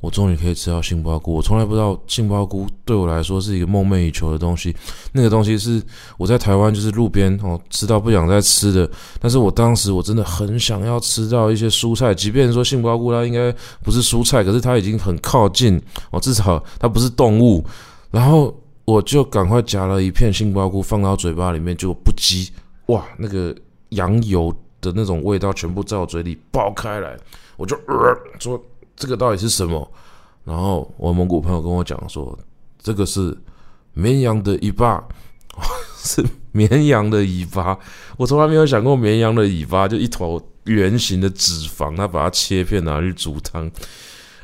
我终于可以吃到杏鲍菇，我从来不知道杏鲍菇对我来说是一个梦寐以求的东西。那个东西是我在台湾就是路边哦吃到不想再吃的，但是我当时我真的很想要吃到一些蔬菜，即便说杏鲍菇它应该不是蔬菜，可是它已经很靠近哦，至少它不是动物。然后我就赶快夹了一片杏鲍菇放到嘴巴里面，就不羁哇，那个羊油的那种味道全部在我嘴里爆开来，我就呃说。这个到底是什么？然后我蒙古朋友跟我讲说，这个是绵羊的尾巴，是绵羊的尾巴。我从来没有想过绵羊的尾巴就一头圆形的脂肪，他把它切片拿去煮汤。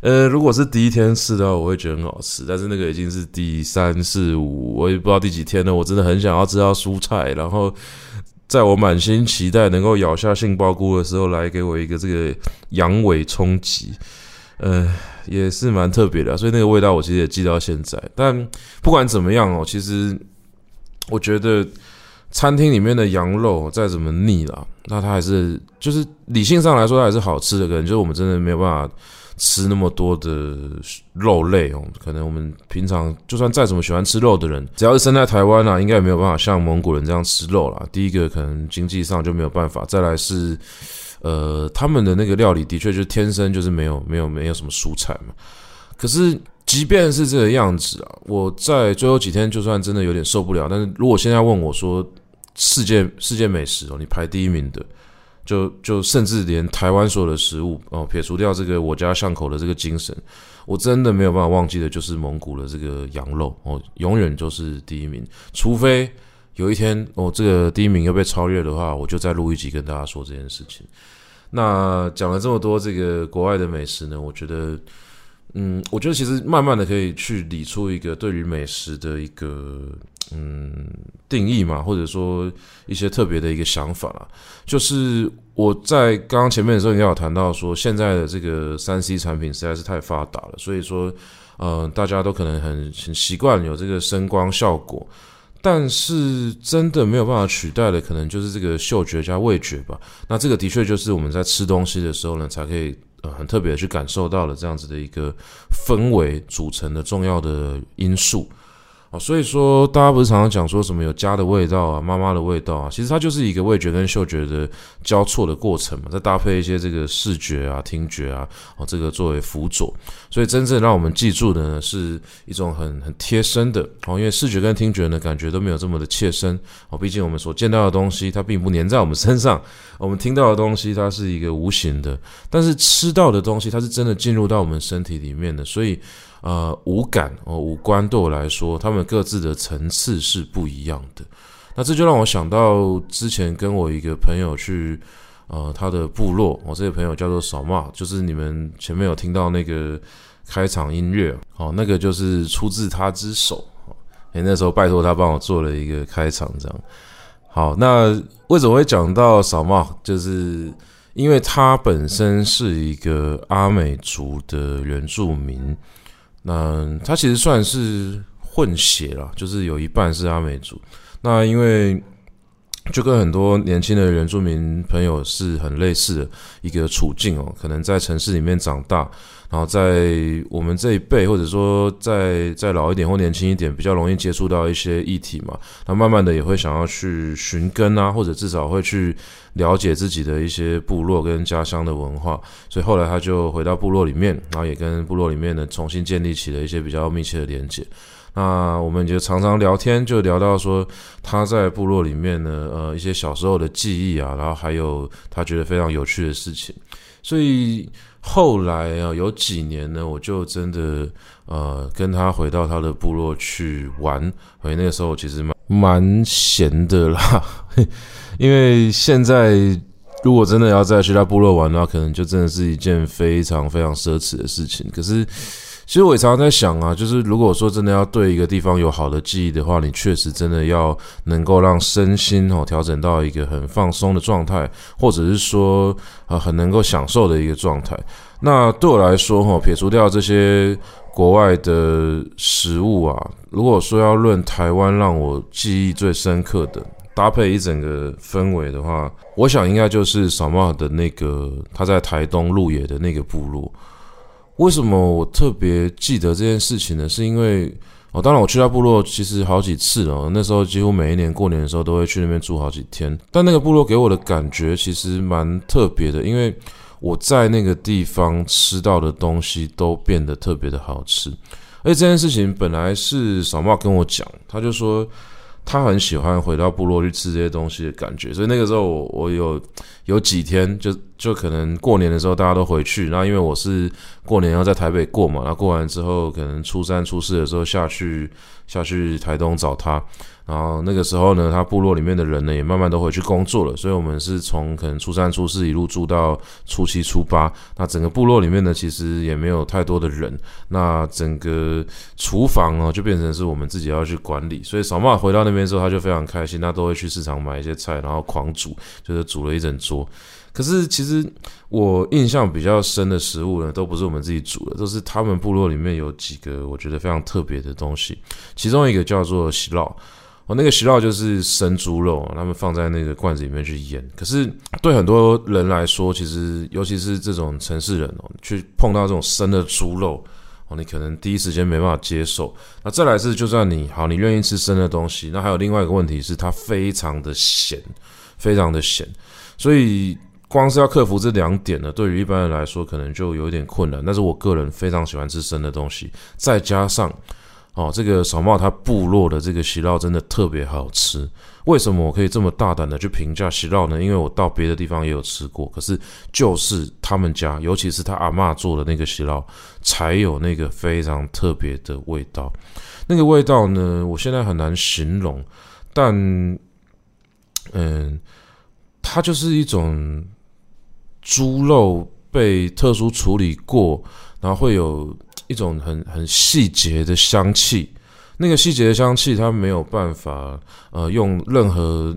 呃，如果是第一天吃的话，我会觉得很好吃。但是那个已经是第三四五，我也不知道第几天了。我真的很想要吃到蔬菜，然后在我满心期待能够咬下杏鲍菇的时候，来给我一个这个羊尾冲击。呃，也是蛮特别的，所以那个味道我其实也记到现在。但不管怎么样哦，其实我觉得餐厅里面的羊肉再怎么腻啦，那它还是就是理性上来说它还是好吃的。可能就是我们真的没有办法吃那么多的肉类哦。可能我们平常就算再怎么喜欢吃肉的人，只要是生在台湾啊，应该也没有办法像蒙古人这样吃肉啦。第一个可能经济上就没有办法，再来是呃他们的那个料理的确就是天生就是没有没有没有什么蔬菜嘛。可是即便是这个样子啊，我在最后几天就算真的有点受不了，但是如果现在问我说世界世界美食哦，你排第一名的。就就甚至连台湾所有的食物哦，撇除掉这个我家巷口的这个精神，我真的没有办法忘记的，就是蒙古的这个羊肉哦，永远就是第一名。除非有一天哦，这个第一名又被超越的话，我就再录一集跟大家说这件事情。那讲了这么多这个国外的美食呢，我觉得，嗯，我觉得其实慢慢的可以去理出一个对于美食的一个。嗯，定义嘛，或者说一些特别的一个想法啦，就是我在刚刚前面的时候应该有谈到说，现在的这个三 C 产品实在是太发达了，所以说，呃，大家都可能很很习惯有这个声光效果，但是真的没有办法取代的，可能就是这个嗅觉加味觉吧。那这个的确就是我们在吃东西的时候呢，才可以呃很特别的去感受到了这样子的一个氛围组成的重要的因素。所以说，大家不是常常讲说什么有家的味道啊，妈妈的味道啊，其实它就是一个味觉跟嗅觉的交错的过程嘛，再搭配一些这个视觉啊、听觉啊，哦，这个作为辅佐，所以真正让我们记住的呢，是一种很很贴身的哦，因为视觉跟听觉呢，感觉都没有这么的切身哦，毕竟我们所见到的东西，它并不粘在我们身上，我们听到的东西，它是一个无形的，但是吃到的东西，它是真的进入到我们身体里面的，所以。呃，五感哦，五官对我来说，他们各自的层次是不一样的。那这就让我想到之前跟我一个朋友去，呃，他的部落，我这个朋友叫做扫骂，就是你们前面有听到那个开场音乐，哦，那个就是出自他之手，诶，那时候拜托他帮我做了一个开场，这样。好，那为什么会讲到扫骂？就是因为他本身是一个阿美族的原住民。那他其实算是混血了，就是有一半是阿美族。那因为就跟很多年轻的原住民朋友是很类似的一个处境哦，可能在城市里面长大，然后在我们这一辈，或者说再再老一点或年轻一点，比较容易接触到一些议题嘛。那慢慢的也会想要去寻根啊，或者至少会去。了解自己的一些部落跟家乡的文化，所以后来他就回到部落里面，然后也跟部落里面呢重新建立起了一些比较密切的连接。那我们就常常聊天，就聊到说他在部落里面呢，呃，一些小时候的记忆啊，然后还有他觉得非常有趣的事情。所以后来啊，有几年呢，我就真的呃跟他回到他的部落去玩，所以那个时候其实蛮蛮闲的啦。因为现在如果真的要再去他部落玩的话，可能就真的是一件非常非常奢侈的事情。可是，其实我也常常在想啊，就是如果说真的要对一个地方有好的记忆的话，你确实真的要能够让身心哦调整到一个很放松的状态，或者是说呃很能够享受的一个状态。那对我来说哈，撇除掉这些国外的食物啊，如果说要论台湾让我记忆最深刻的。搭配一整个氛围的话，我想应该就是扫骂的那个他在台东鹿野的那个部落。为什么我特别记得这件事情呢？是因为哦，当然我去他部落其实好几次了，那时候几乎每一年过年的时候都会去那边住好几天。但那个部落给我的感觉其实蛮特别的，因为我在那个地方吃到的东西都变得特别的好吃。而且这件事情本来是小茂跟我讲，他就说。他很喜欢回到部落去吃这些东西的感觉，所以那个时候我我有有几天就就可能过年的时候大家都回去，然后因为我是过年要在台北过嘛，然后过完之后可能初三初四的时候下去下去台东找他。然后那个时候呢，他部落里面的人呢也慢慢都回去工作了，所以我们是从可能初三、初四一路住到初七、初八。那整个部落里面呢，其实也没有太多的人。那整个厨房哦，就变成是我们自己要去管理。所以扫码回到那边之后，他就非常开心，他都会去市场买一些菜，然后狂煮，就是煮了一整桌。可是其实我印象比较深的食物呢，都不是我们自己煮的，都是他们部落里面有几个我觉得非常特别的东西。其中一个叫做喜酪。哦，那个席烙就是生猪肉，他们放在那个罐子里面去腌。可是对很多人来说，其实尤其是这种城市人哦，去碰到这种生的猪肉哦，你可能第一时间没办法接受。那再来是，就算你好，你愿意吃生的东西，那还有另外一个问题是，它非常的咸，非常的咸。所以光是要克服这两点呢，对于一般人来说，可能就有点困难。但是我个人非常喜欢吃生的东西，再加上。哦，这个少茂他部落的这个席烙真的特别好吃。为什么我可以这么大胆的去评价席烙呢？因为我到别的地方也有吃过，可是就是他们家，尤其是他阿嬷做的那个席烙，才有那个非常特别的味道。那个味道呢，我现在很难形容，但嗯，它就是一种猪肉被特殊处理过，然后会有。一种很很细节的香气，那个细节的香气，它没有办法呃用任何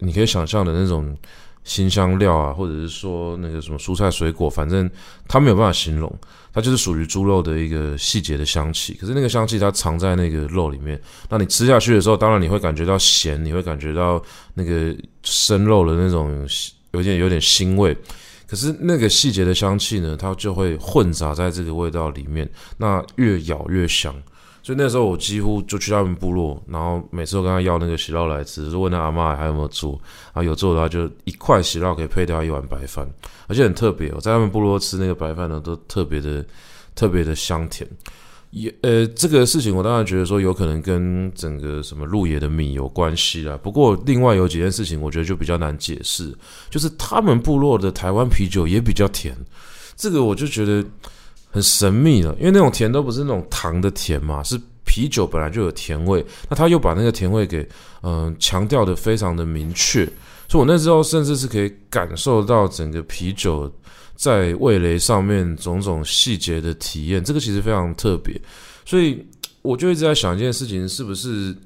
你可以想象的那种辛香料啊，或者是说那个什么蔬菜水果，反正它没有办法形容，它就是属于猪肉的一个细节的香气。可是那个香气它藏在那个肉里面，那你吃下去的时候，当然你会感觉到咸，你会感觉到那个生肉的那种有点有点腥味。可是那个细节的香气呢，它就会混杂在这个味道里面，那越咬越香。所以那时候我几乎就去他们部落，然后每次都跟他要那个席烙来吃，就问他阿嬷还有没有做，啊有做的话就一块席烙可以配掉一碗白饭，而且很特别。我在他们部落吃那个白饭呢，都特别的特别的香甜。也呃，这个事情我当然觉得说有可能跟整个什么鹿野的米有关系啦。不过另外有几件事情，我觉得就比较难解释，就是他们部落的台湾啤酒也比较甜，这个我就觉得很神秘的。因为那种甜都不是那种糖的甜嘛，是啤酒本来就有甜味，那他又把那个甜味给嗯、强调得非常的明确，所以我那时候甚至是可以感受到整个啤酒。在味蕾上面种种细节的体验，这个其实非常特别，所以我就一直在想一件事情：是不是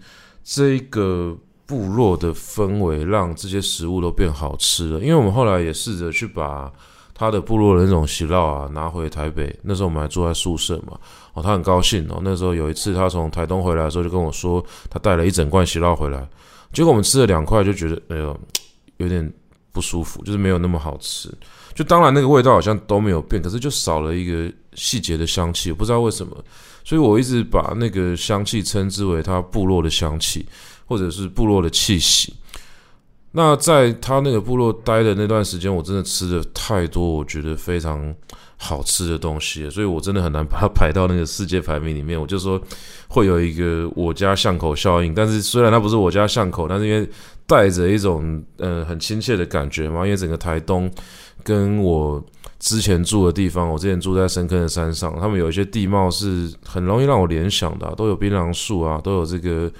这个部落的氛围让这些食物都变好吃了？因为我们后来也试着去把他的部落的那种席烙啊拿回台北，那时候我们还住在宿舍嘛，哦，他很高兴哦。那时候有一次他从台东回来的时候，就跟我说他带了一整罐席烙回来，结果我们吃了两块就觉得哎呦 有点不舒服，就是没有那么好吃。就当然那个味道好像都没有变，可是就少了一个细节的香气，我不知道为什么，所以我一直把那个香气称之为他部落的香气，或者是部落的气息。那在他那个部落待的那段时间，我真的吃了太多我觉得非常好吃的东西，所以我真的很难把它排到那个世界排名里面。我就说会有一个我家巷口效应，但是虽然它不是我家巷口，但是因为带着一种呃很亲切的感觉嘛，因为整个台东。跟我之前住的地方，我之前住在深坑的山上，他们有一些地貌是很容易让我联想的，都有槟榔树啊，都有这个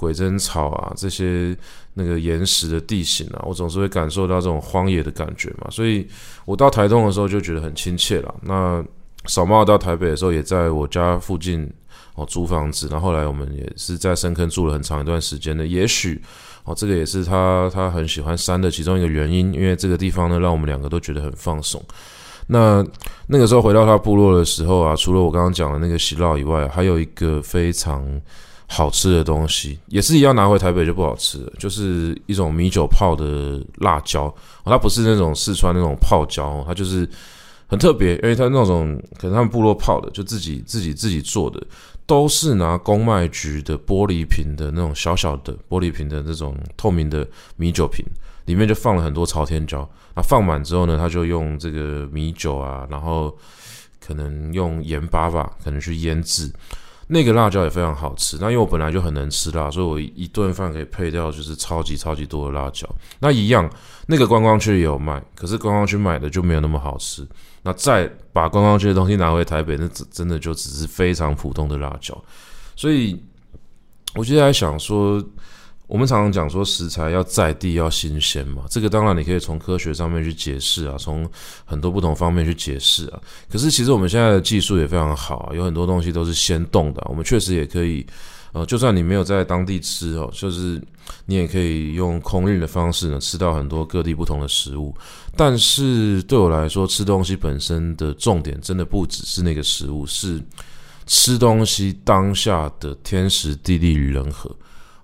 鬼针草啊，这些那个岩石的地形啊，我总是会感受到这种荒野的感觉嘛，所以我到台东的时候就觉得很亲切了。那少茂到台北的时候，也在我家附近哦租房子，然后后来我们也是在深坑住了很长一段时间的，也许。哦，这个也是他他很喜欢山的其中一个原因，因为这个地方呢，让我们两个都觉得很放松。那那个时候回到他部落的时候啊，除了我刚刚讲的那个席烙以外，还有一个非常好吃的东西，也是一样拿回台北就不好吃了，就是一种米酒泡的辣椒。它不是那种四川那种泡椒，它就是很特别，因为它那种可能他们部落泡的，就自己自己自己做的。都是拿公卖局的玻璃瓶的那种小小的玻璃瓶的那种透明的米酒瓶，里面就放了很多朝天椒。那放满之后呢，他就用这个米酒啊，然后可能用盐巴吧，可能去腌制。那个辣椒也非常好吃。那因为我本来就很能吃辣，所以我一顿饭可以配掉就是超级超级多的辣椒。那一样，那个观光区也有卖，可是观光区买的就没有那么好吃。那再把观光区的东西拿回台北，那真的就只是非常普通的辣椒。所以，我就在想说，我们常常讲说食材要在地要新鲜嘛，这个当然你可以从科学上面去解释啊，从很多不同方面去解释啊。可是其实我们现在的技术也非常好，有很多东西都是先冻的，我们确实也可以。呃，就算你没有在当地吃哦，就是你也可以用空运的方式呢，吃到很多各地不同的食物。但是对我来说，吃东西本身的重点真的不只是那个食物，是吃东西当下的天时地利与人和。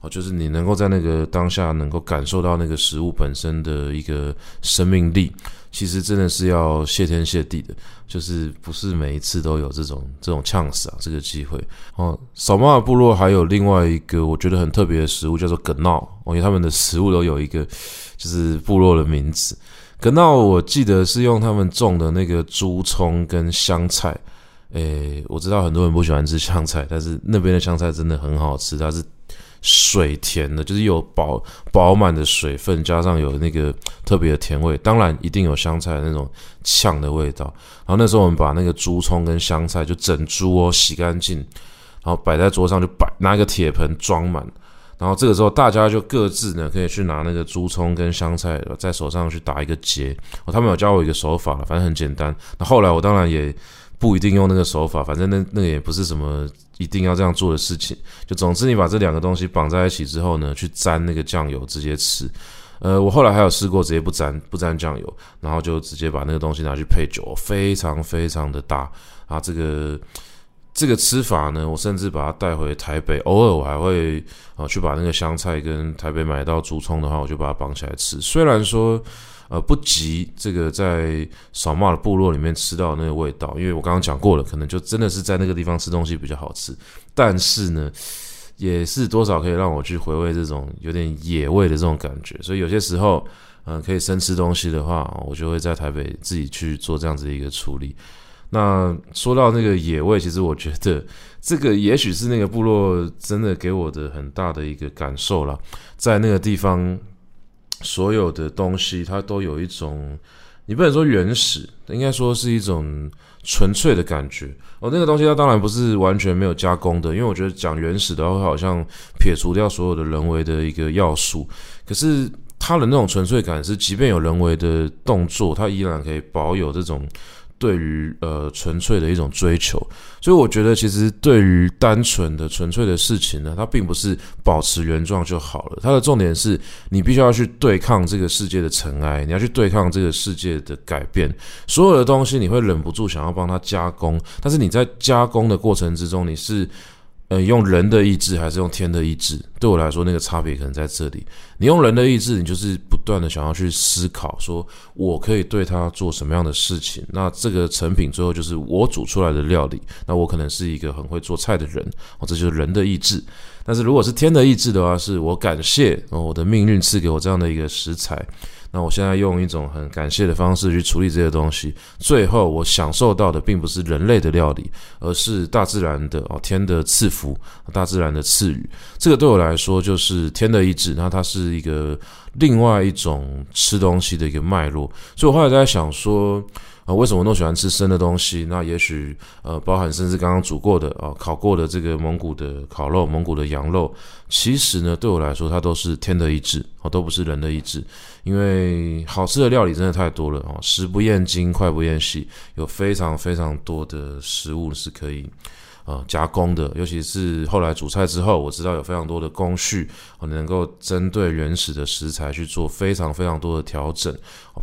就是你能够在那个当下能够感受到那个食物本身的一个生命力，其实真的是要谢天谢地的，就是不是每一次都有这种这种 chance 啊，这个机会哦。扫玛尔部落还有另外一个我觉得很特别的食物叫做葛闹，哦，因为他们的食物都有一个就是部落的名字。葛闹我记得是用他们种的那个猪葱跟香菜。诶，我知道很多人不喜欢吃香菜，但是那边的香菜真的很好吃，它是水甜的，就是有饱饱满的水分，加上有那个特别的甜味，当然一定有香菜的那种呛的味道。然后那时候我们把那个猪葱跟香菜就整猪哦洗干净，然后摆在桌上就摆拿一个铁盆装满，然后这个时候大家就各自呢可以去拿那个猪葱跟香菜在手上去打一个结。哦，他们有教我一个手法，反正很简单。那后来我当然也。不一定用那个手法，反正那那个也不是什么一定要这样做的事情。就总之，你把这两个东西绑在一起之后呢，去沾那个酱油直接吃。呃，我后来还有试过直接不沾不沾酱油，然后就直接把那个东西拿去配酒，非常非常的搭啊。这个这个吃法呢，我甚至把它带回台北，偶尔我还会啊去把那个香菜跟台北买到竹葱的话，我就把它绑起来吃。虽然说。呃，不及这个在扫玛尔部落里面吃到那个味道，因为我刚刚讲过了，可能就真的是在那个地方吃东西比较好吃。但是呢，也是多少可以让我去回味这种有点野味的这种感觉。所以有些时候，嗯、可以生吃东西的话，我就会在台北自己去做这样子的一个处理。那说到那个野味，其实我觉得这个也许是那个部落真的给我的很大的一个感受了，在那个地方。所有的东西，它都有一种，你不能说原始，应该说是一种纯粹的感觉。哦，那个东西它当然不是完全没有加工的，因为我觉得讲原始的话，会好像撇除掉所有的人为的一个要素。可是它的那种纯粹感是，即便有人为的动作，它依然可以保有这种。对于呃纯粹的一种追求，所以我觉得其实对于单纯的纯粹的事情呢，它并不是保持原状就好了。它的重点是你必须要去对抗这个世界的尘埃，你要去对抗这个世界的改变。所有的东西你会忍不住想要帮它加工，但是你在加工的过程之中，你是。呃，用人的意志还是用天的意志？对我来说，那个差别可能在这里。你用人的意志，你就是不断的想要去思考，说我可以对他做什么样的事情。那这个成品最后就是我煮出来的料理。那我可能是一个很会做菜的人，哦，这就是人的意志。但是如果是天的意志的话，是我感谢哦我的命运赐给我这样的一个食材。那我现在用一种很感谢的方式去处理这些东西，最后我享受到的并不是人类的料理，而是大自然的哦，天的赐福，大自然的赐予。这个对我来说就是天的意志，那它是一个另外一种吃东西的一个脉络。所以我后来在想说。啊，为什么都喜欢吃生的东西？那也许呃，包含甚至刚刚煮过的啊、烤过的这个蒙古的烤肉、蒙古的羊肉，其实呢，对我来说，它都是天的意志，哦，都不是人的意志。因为好吃的料理真的太多了哦，食不厌精，脍不厌细，有非常非常多的食物是可以。啊，加工的，尤其是后来煮菜之后，我知道有非常多的工序，能够针对原始的食材去做非常非常多的调整，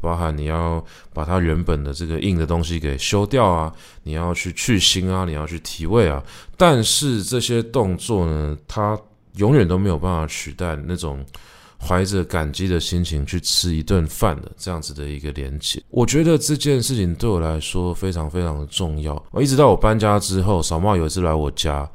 包含你要把它原本的这个硬的东西给修掉啊，你要去去腥啊，你要去提味啊，但是这些动作呢，它永远都没有办法取代那种。怀着感激的心情去吃一顿饭的这样子的一个连结，我觉得这件事情对我来说非常非常的重要。我一直到我搬家之后，小茂有一次来我家，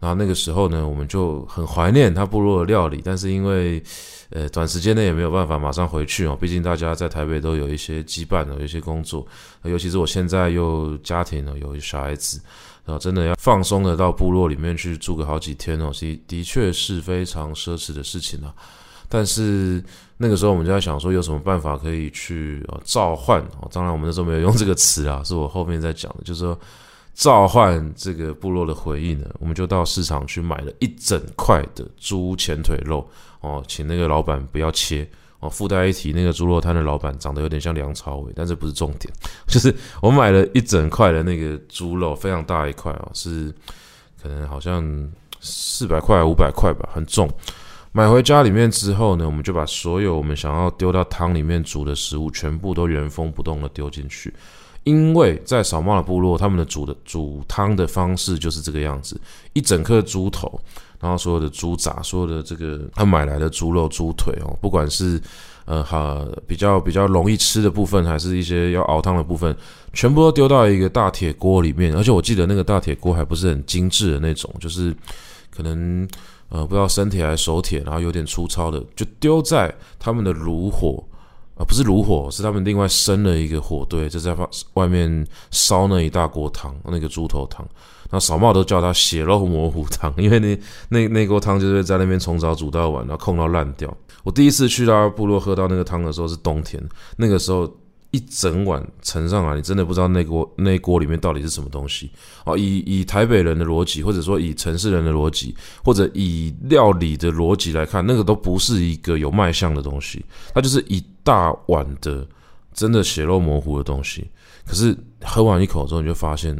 然后那个时候呢，我们就很怀念他部落的料理，但是因为呃短时间内也没有办法马上回去哦，毕竟大家在台北都有一些羁绊的，有一些工作，尤其是我现在又家庭了，有小孩子，然后真的要放松的到部落里面去住个好几天哦，其的确是非常奢侈的事情啊。但是那个时候我们就在想说，有什么办法可以去呃召唤？哦，当然我们那时候没有用这个词啊，是我后面在讲的，就是说召唤这个部落的回忆呢。我们就到市场去买了一整块的猪前腿肉哦，请那个老板不要切哦。附带一提，那个猪肉摊的老板长得有点像梁朝伟，但这不是重点，就是我买了一整块的那个猪肉，非常大一块哦，是可能好像四百块五百块吧，很重。买回家里面之后呢，我们就把所有我们想要丢到汤里面煮的食物，全部都原封不动的丢进去。因为在扫墓的部落，他们的煮的煮汤的方式就是这个样子：一整颗猪头，然后所有的猪杂，所有的这个他买来的猪肉、猪腿哦，不管是呃哈比较比较容易吃的部分，还是一些要熬汤的部分，全部都丢到一个大铁锅里面。而且我记得那个大铁锅还不是很精致的那种，就是可能呃不知道生铁还是熟铁，然后有点粗糙的，就丢在他们的炉火。啊，不是炉火，是他们另外生了一个火堆，就在外面烧那一大锅汤，那个猪头汤。那扫墓都叫它血肉模糊汤，因为那那那锅汤就是在那边从早煮到晚，然后控到烂掉。我第一次去到部落喝到那个汤的时候是冬天，那个时候。一整碗盛上来，你真的不知道那锅那锅里面到底是什么东西啊。以以台北人的逻辑，或者说以城市人的逻辑，或者以料理的逻辑来看，那个都不是一个有卖相的东西，它就是一大碗的真的血肉模糊的东西。可是喝完一口之后，你就发现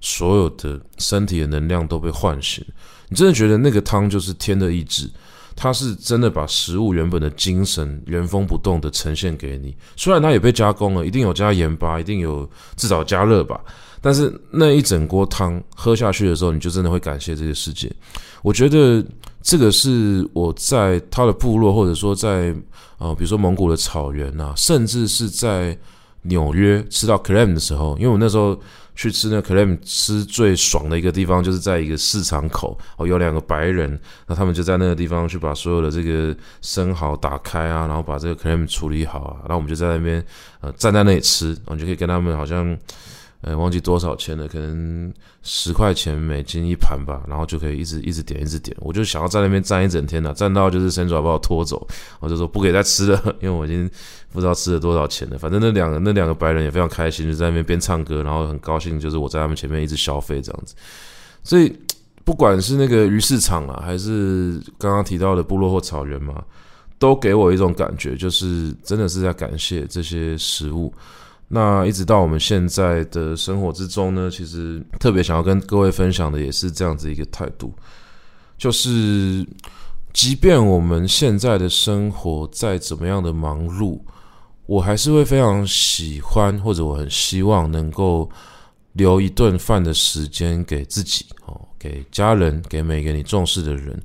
所有的身体的能量都被唤醒，你真的觉得那个汤就是天的意志。它是真的把食物原本的精神原封不动的呈现给你，虽然它也被加工了，一定有加盐巴，一定有至少加热吧，但是那一整锅汤喝下去的时候，你就真的会感谢这个世界。我觉得这个是我在他的部落，或者说在呃，比如说蒙古的草原啊，甚至是在纽约吃到 clam 的时候，因为我那时候。去吃那 clam 吃最爽的一个地方，就是在一个市场口哦，有两个白人，那他们就在那个地方去把所有的这个生蚝打开啊，然后把这个 clam 处理好啊，然后我们就在那边呃站在那里吃，然后就可以跟他们好像。呃，忘记多少钱了，可能十块钱美金一盘吧，然后就可以一直一直点，一直点。我就想要在那边站一整天了，站到就是伸爪把我拖走，我就说不给再吃了，因为我已经不知道吃了多少钱了。反正那两个那两个白人也非常开心，就在那边边唱歌，然后很高兴，就是我在他们前面一直消费这样子。所以不管是那个鱼市场啊，还是刚刚提到的部落或草原嘛，都给我一种感觉，就是真的是在感谢这些食物。那一直到我们现在的生活之中呢，其实特别想要跟各位分享的也是这样子一个态度，就是即便我们现在的生活再怎么样的忙碌，我还是会非常喜欢，或者我很希望能够留一顿饭的时间给自己哦，给家人，给每个你重视的人。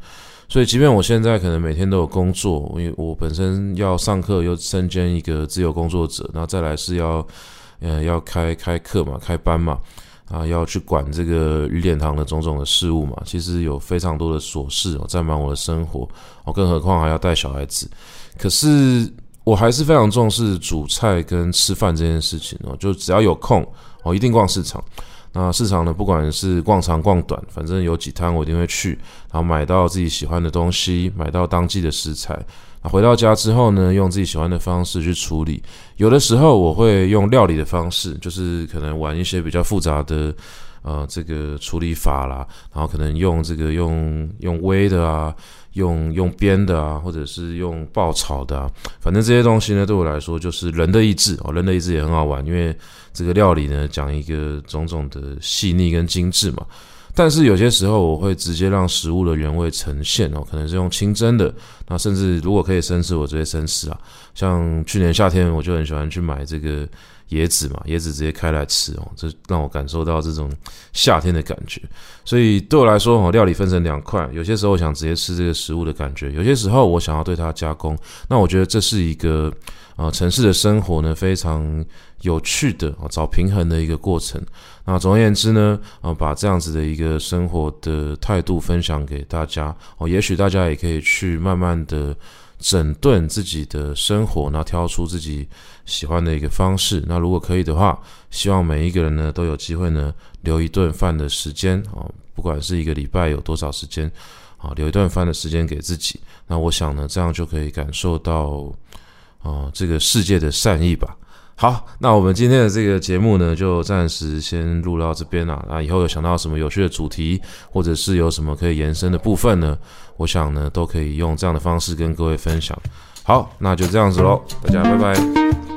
所以，即便我现在可能每天都有工作，因为我本身要上课，又身兼一个自由工作者，然后再来是要，呃，要开开课嘛，开班嘛，啊，要去管这个雨点堂的种种的事务嘛，其实有非常多的琐事哦，占满我的生活，哦，更何况还要带小孩子，可是我还是非常重视煮菜跟吃饭这件事情哦，就只要有空，我一定逛市场。那市场呢，不管是逛长逛短，反正有几摊我一定会去，然后买到自己喜欢的东西，买到当季的食材。那回到家之后呢，用自己喜欢的方式去处理。有的时候我会用料理的方式，就是可能玩一些比较复杂的呃这个处理法啦，然后可能用这个用用煨的啊。用用煸的啊，或者是用爆炒的啊，反正这些东西呢，对我来说就是人的意志哦。人的意志也很好玩，因为这个料理呢，讲一个种种的细腻跟精致嘛。但是有些时候，我会直接让食物的原味呈现哦，可能是用清蒸的，那甚至如果可以生吃，我直接生吃啊。像去年夏天，我就很喜欢去买这个。椰子嘛，椰子直接开来吃哦，这让我感受到这种夏天的感觉。所以对我来说，哦，料理分成两块，有些时候我想直接吃这个食物的感觉，有些时候我想要对它加工。那我觉得这是一个呃城市的生活呢，非常有趣的哦，找平衡的一个过程。那总而言之呢，呃，把这样子的一个生活的态度分享给大家哦，也许大家也可以去慢慢的。整顿自己的生活，那挑出自己喜欢的一个方式。那如果可以的话，希望每一个人呢都有机会呢留一顿饭的时间啊，不管是一个礼拜有多少时间啊，留一顿饭的时间给自己。那我想呢，这样就可以感受到啊这个世界的善意吧。好，那我们今天的这个节目呢，就暂时先录到这边了。那以后有想到什么有趣的主题，或者是有什么可以延伸的部分呢？我想呢，都可以用这样的方式跟各位分享。好，那就这样子喽，大家拜拜。